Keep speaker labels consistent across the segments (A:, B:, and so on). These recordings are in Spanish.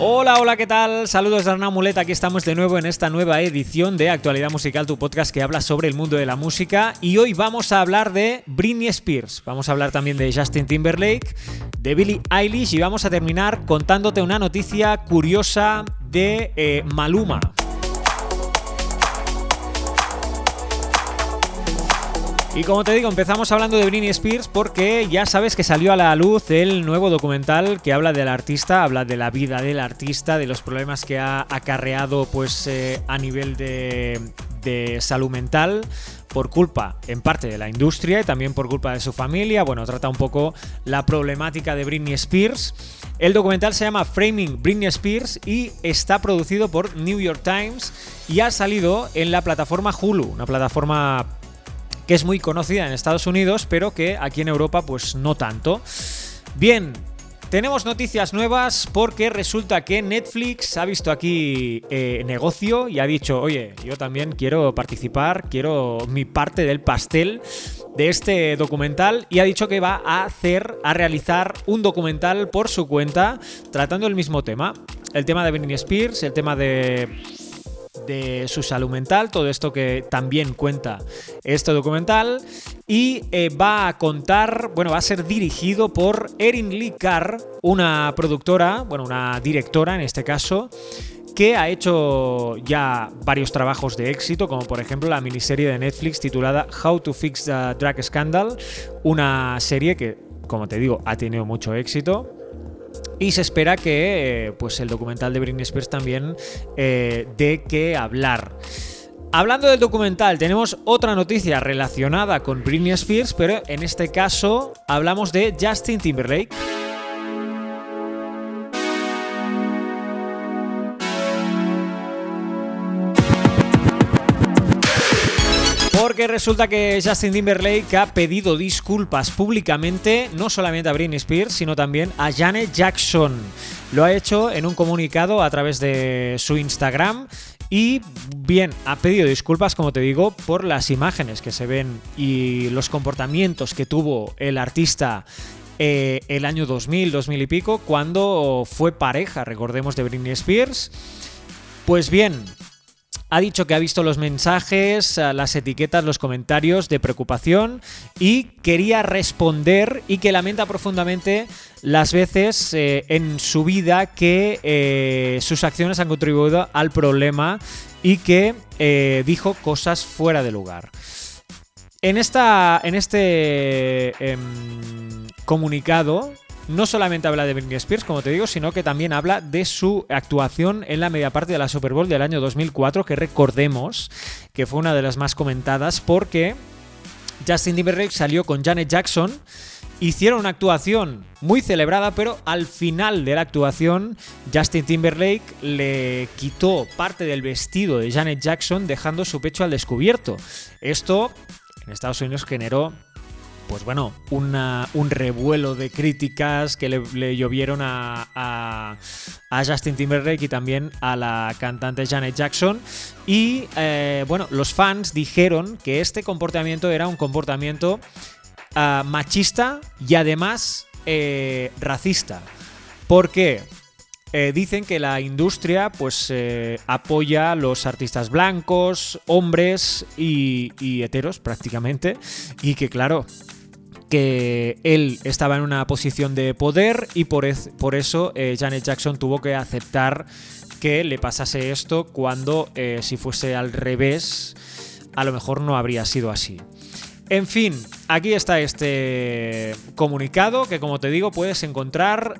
A: Hola, hola, ¿qué tal? Saludos de Arnau Muleta, aquí estamos de nuevo en esta nueva edición de Actualidad Musical, tu podcast que habla sobre el mundo de la música y hoy vamos a hablar de Britney Spears, vamos a hablar también de Justin Timberlake, de Billie Eilish y vamos a terminar contándote una noticia curiosa de eh, Maluma. Y como te digo, empezamos hablando de Britney Spears porque ya sabes que salió a la luz el nuevo documental que habla del artista, habla de la vida del artista, de los problemas que ha acarreado pues eh, a nivel de, de salud mental por culpa en parte de la industria y también por culpa de su familia. Bueno, trata un poco la problemática de Britney Spears. El documental se llama Framing Britney Spears y está producido por New York Times y ha salido en la plataforma Hulu, una plataforma que es muy conocida en Estados Unidos, pero que aquí en Europa pues no tanto. Bien, tenemos noticias nuevas porque resulta que Netflix ha visto aquí eh, negocio y ha dicho, oye, yo también quiero participar, quiero mi parte del pastel de este documental y ha dicho que va a hacer, a realizar un documental por su cuenta tratando el mismo tema. El tema de Britney Spears, el tema de de su salud mental, todo esto que también cuenta este documental. Y eh, va a contar, bueno, va a ser dirigido por Erin Lee Carr, una productora, bueno, una directora en este caso, que ha hecho ya varios trabajos de éxito, como por ejemplo la miniserie de Netflix titulada How to Fix the Drug Scandal, una serie que, como te digo, ha tenido mucho éxito y se espera que eh, pues el documental de Britney Spears también eh, dé que hablar. Hablando del documental, tenemos otra noticia relacionada con Britney Spears, pero en este caso hablamos de Justin Timberlake. Porque resulta que Justin Timberlake ha pedido disculpas públicamente, no solamente a Britney Spears, sino también a Janet Jackson. Lo ha hecho en un comunicado a través de su Instagram y bien, ha pedido disculpas, como te digo, por las imágenes que se ven y los comportamientos que tuvo el artista eh, el año 2000, 2000 y pico, cuando fue pareja, recordemos, de Britney Spears. Pues bien, ha dicho que ha visto los mensajes, eh, las etiquetas, los comentarios de preocupación y quería responder y que lamenta profundamente las veces eh, en su vida que eh, sus acciones han contribuido al problema y que dijo cosas fuera de lugar. En, esta, en este em, comunicado no solamente habla de Britney Spears, como te digo, sino que también habla de su actuación en la media parte de la Super Bowl del año 2004, que recordemos que fue una de las más comentadas porque Justin Timberlake salió con Janet Jackson. Hicieron una actuación muy celebrada, pero al final de la actuación Justin Timberlake le quitó parte del vestido de Janet Jackson dejando su pecho al descubierto. Esto en Estados Unidos generó pues bueno, un revuelo de críticas que le, llovieron a, Justin Timberlake y también a la cantante Janet Jackson. Y eh, bueno, los fans dijeron que este comportamiento era un comportamiento ah, machista y además eh, racista. ¿Por qué? Eh, dicen que la industria pues apoya a los artistas blancos, hombres y, heteros prácticamente y que claro que él estaba en una posición de poder y por, eso eh, Janet Jackson tuvo que aceptar que le pasase esto cuando eh, si fuese al revés a lo mejor no habría sido así. En fin, aquí está este comunicado que como te digo puedes encontrar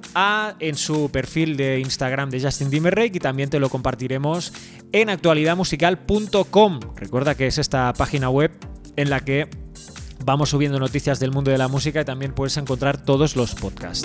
A: en su perfil de Instagram de Justin Timberlake y también te lo compartiremos en actualidadmusical.com. Recuerda que es esta página web en la que vamos subiendo noticias del mundo de la música y también puedes encontrar todos los podcasts.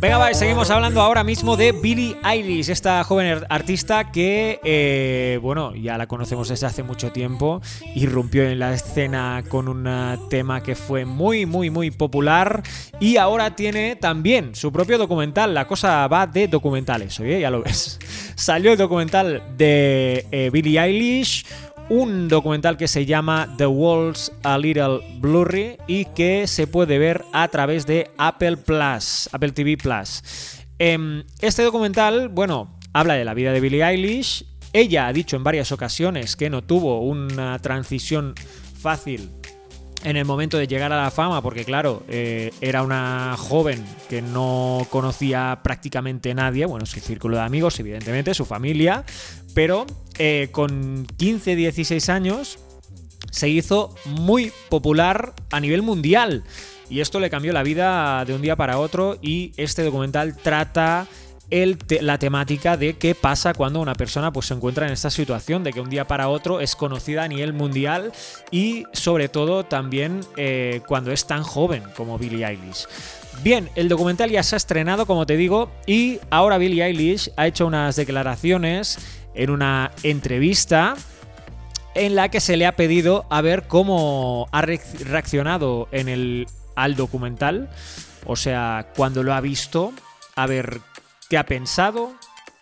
A: Venga, seguimos hablando ahora mismo de Billie Eilish, esta joven artista que, eh, bueno, ya la conocemos desde hace mucho tiempo, irrumpió en la escena con un tema que fue muy, muy, muy popular y ahora tiene también su propio documental. La cosa va de documentales, oye, ya lo ves. Salió el documental de eh, Billie Eilish un documental que se llama The Walls a Little Blurry y que se puede ver a través de Apple Plus, Apple TV Plus. Em, este documental, bueno, habla de la vida de Billie Eilish. Ella ha dicho en varias ocasiones que no tuvo una transición fácil en el momento de llegar a la fama, porque claro, eh, era una joven que no conocía prácticamente nadie, bueno, su círculo de amigos, evidentemente, su familia, pero eh, con 15, 16 años se hizo muy popular a nivel mundial. Y esto le cambió la vida de un día para otro y este documental trata la temática de qué pasa cuando una persona pues, se encuentra en esta situación, de que un día para otro es conocida a nivel mundial y sobre todo también eh, cuando es tan joven como Billie Eilish. Bien, el documental ya se ha estrenado, como te digo, y ahora Billie Eilish ha hecho unas declaraciones en una entrevista en la que se le ha pedido a ver cómo ha reaccionado en el, al documental, o sea, cuando lo ha visto, a ver qué ha pensado,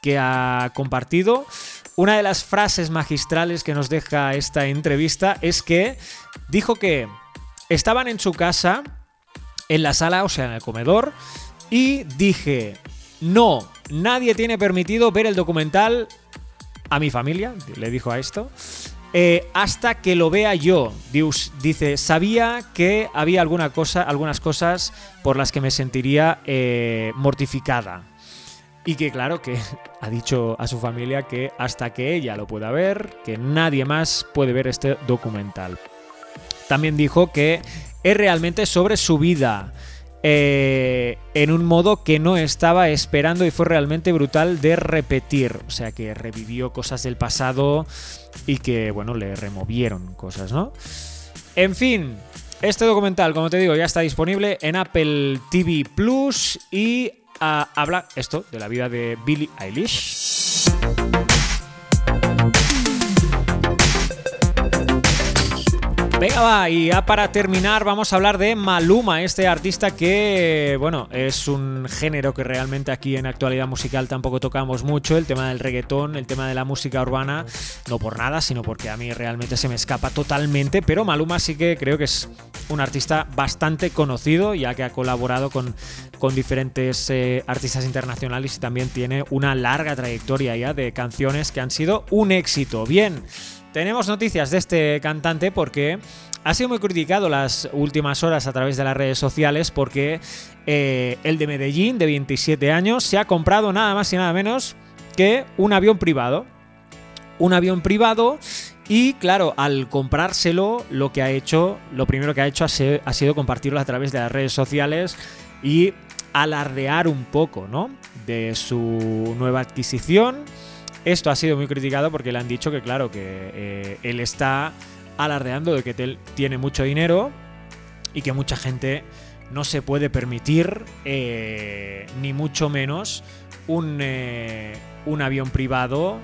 A: qué ha compartido. Una de las frases magistrales que nos deja esta entrevista es que dijo que estaban en su casa, en la sala, o sea, en el comedor, y dije, no, nadie tiene permitido ver el documental a mi familia, le dijo a esto, eh, hasta que lo vea yo. dice, sabía que había alguna cosa, algunas cosas por las que me sentiría eh, mortificada. Y que claro, que ha dicho a su familia que hasta que ella lo pueda ver, que nadie más puede ver este documental. También dijo que es realmente sobre su vida. Eh, en un modo que no estaba esperando y fue realmente brutal de repetir. O sea que revivió cosas del pasado y que, bueno, le removieron cosas, ¿no? En fin, este documental, como te digo, ya está disponible en Apple TV Plus y habla esto de la vida de Billie Eilish. Venga, va, y ya para terminar vamos a hablar de Maluma, este artista que, bueno, es un género que realmente aquí en actualidad musical tampoco tocamos mucho, el tema del reggaetón, el tema de la música urbana, no por nada, sino porque a mí realmente se me escapa totalmente, pero Maluma sí que creo que es un artista bastante conocido, ya que ha colaborado con, con diferentes eh, artistas internacionales y también tiene una larga trayectoria ya de canciones que han sido un éxito. Bien. Tenemos noticias de este cantante porque ha sido muy criticado las últimas horas a través de las redes sociales porque eh, el de Medellín, de 27 años, se ha comprado nada más y nada menos que un avión privado. Un avión privado y claro, al comprárselo, lo que ha hecho, lo primero que ha hecho ha sido compartirlo a través de las redes sociales y alardear un poco, ¿no? De su nueva adquisición esto ha sido muy criticado porque le han dicho que, claro, que eh, él está alardeando de que él tiene mucho dinero y que mucha gente no se puede permitir, eh, ni mucho menos, un, eh, un avión privado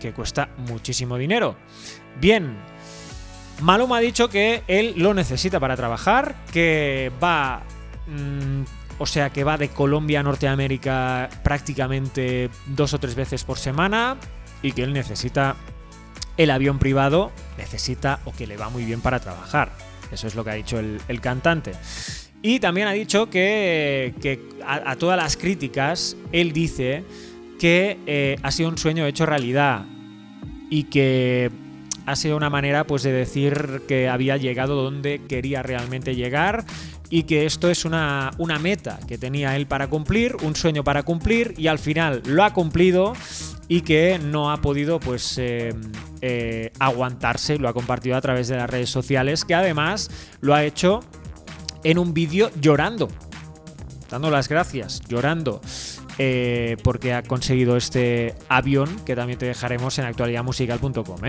A: que cuesta muchísimo dinero. Bien, Maluma ha dicho que él lo necesita para trabajar, que va... O sea que va de Colombia a Norteamérica prácticamente dos o tres veces por semana y que él necesita el avión privado, necesita o que le va muy bien para trabajar. Eso es lo que ha dicho el, cantante. Y también ha dicho que, a, todas las críticas, él dice que eh, ha sido un sueño hecho realidad y que ha sido una manera pues de decir que había llegado donde quería realmente llegar y que esto es una, una meta que tenía él para cumplir, un sueño para cumplir y al final lo ha cumplido y que no ha podido pues eh, eh, aguantarse, lo ha compartido a través de las redes sociales, que además lo ha hecho en un vídeo llorando, dando las gracias, llorando. Eh, porque ha conseguido este avión que también te dejaremos en actualidadmusical.com.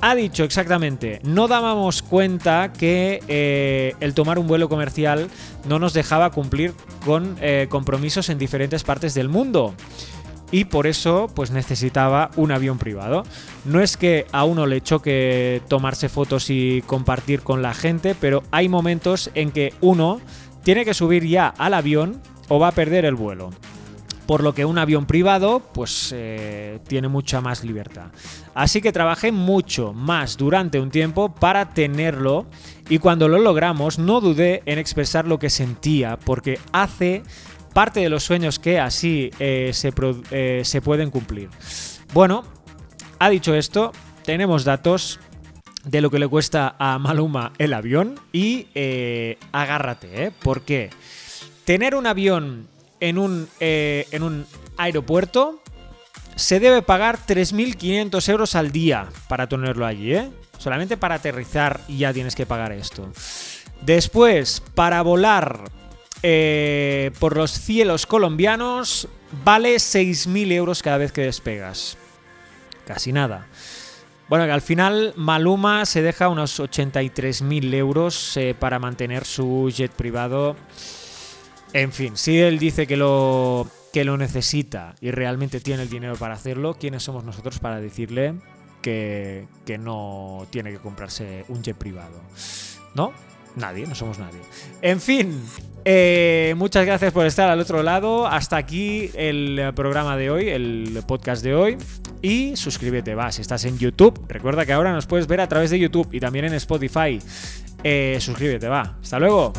A: ha dicho exactamente, no dábamos cuenta que eh, el tomar un vuelo comercial no nos dejaba cumplir con eh, compromisos en diferentes partes del mundo. Y por eso, pues necesitaba un avión privado. No es que a uno le choque tomarse fotos y compartir con la gente, pero hay momentos en que uno tiene que subir ya al avión o va a perder el vuelo. Por lo que un avión privado pues eh, tiene mucha más libertad. Así que trabajé mucho más durante un tiempo para tenerlo y cuando lo logramos no dudé en expresar lo que sentía porque hace parte de los sueños que así eh, se, eh, se pueden cumplir. Bueno, ha dicho esto, tenemos datos de lo que le cuesta a Maluma el avión y agárrate, ¿eh? Porque tener un avión en un, eh, en un aeropuerto, se debe pagar 3.500 euros al día para tenerlo allí, ¿eh? Solamente para aterrizar ya tienes que pagar esto. Después, para volar eh, por los cielos colombianos, vale 6.000 euros cada vez que despegas. Casi nada. Bueno, que al final Maluma se deja unos 83.000 euros para mantener su jet privado en fin, si él dice que lo, que lo necesita y realmente tiene el dinero para hacerlo, ¿quiénes somos nosotros para decirle que, no tiene que comprarse un jet privado? ¿No? Nadie, no somos nadie. En fin, eh, muchas gracias por estar al otro lado. Hasta aquí el programa de hoy, el podcast de hoy. Y suscríbete, va, si estás en YouTube. Recuerda que ahora nos puedes ver a través de YouTube y también en Spotify. Eh, suscríbete, va. Hasta luego.